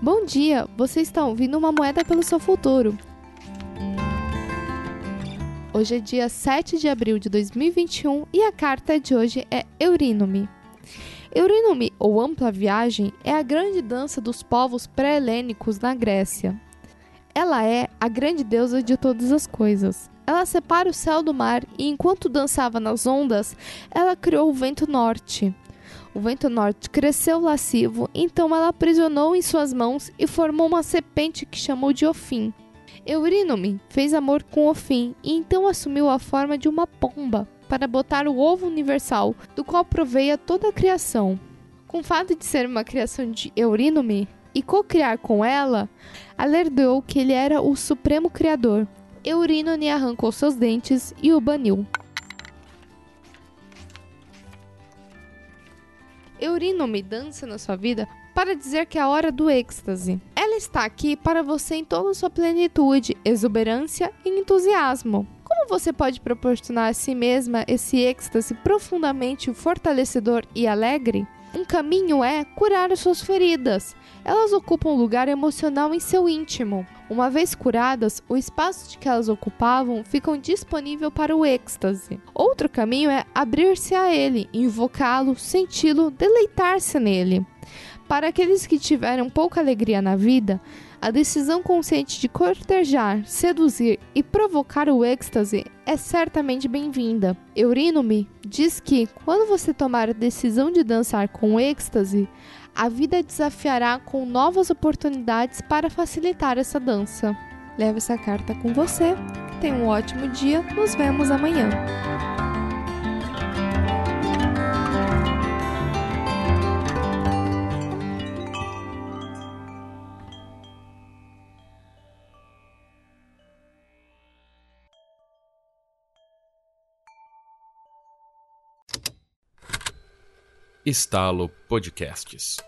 Bom dia, você está ouvindo uma moeda pelo seu futuro. Hoje é dia 7 de abril de 2021 e a carta de hoje é Eurínome. Eurínome, ou Ampla Viagem, é a grande dança dos povos pré-helênicos na Grécia. Ela é a grande deusa de todas as coisas. Ela separa o céu do mar e, enquanto dançava nas ondas, ela criou o vento norte. O vento norte cresceu lascivo, então ela aprisionou em suas mãos e formou uma serpente que chamou de Ofim. Eurínome fez amor com Ofim e então assumiu a forma de uma pomba para botar o ovo universal, do qual proveia toda a criação. Com o fato de ser uma criação de Eurínome e co-criar com ela, alertou que ele era o supremo criador. Eurínome arrancou seus dentes e o baniu. Eurínome dança na sua vida para dizer que é a hora do êxtase. Ela está aqui para você em toda sua plenitude, exuberância e entusiasmo. Como você pode proporcionar a si mesma esse êxtase profundamente fortalecedor e alegre? Um caminho é curar as suas feridas. Elas ocupam um lugar emocional em seu íntimo. Uma vez curadas, o espaço de que elas ocupavam ficam disponível para o êxtase. Outro caminho é abrir-se a ele, invocá-lo, senti-lo, deleitar-se nele. Para aqueles que tiveram pouca alegria na vida, a decisão consciente de cortejar, seduzir e provocar o êxtase é certamente bem-vinda. Eurínome diz que, quando você tomar a decisão de dançar com êxtase, a vida desafiará com novas oportunidades para facilitar essa dança. Leve essa carta com você. Tenha um ótimo dia. Nos vemos amanhã. Estalo Podcasts.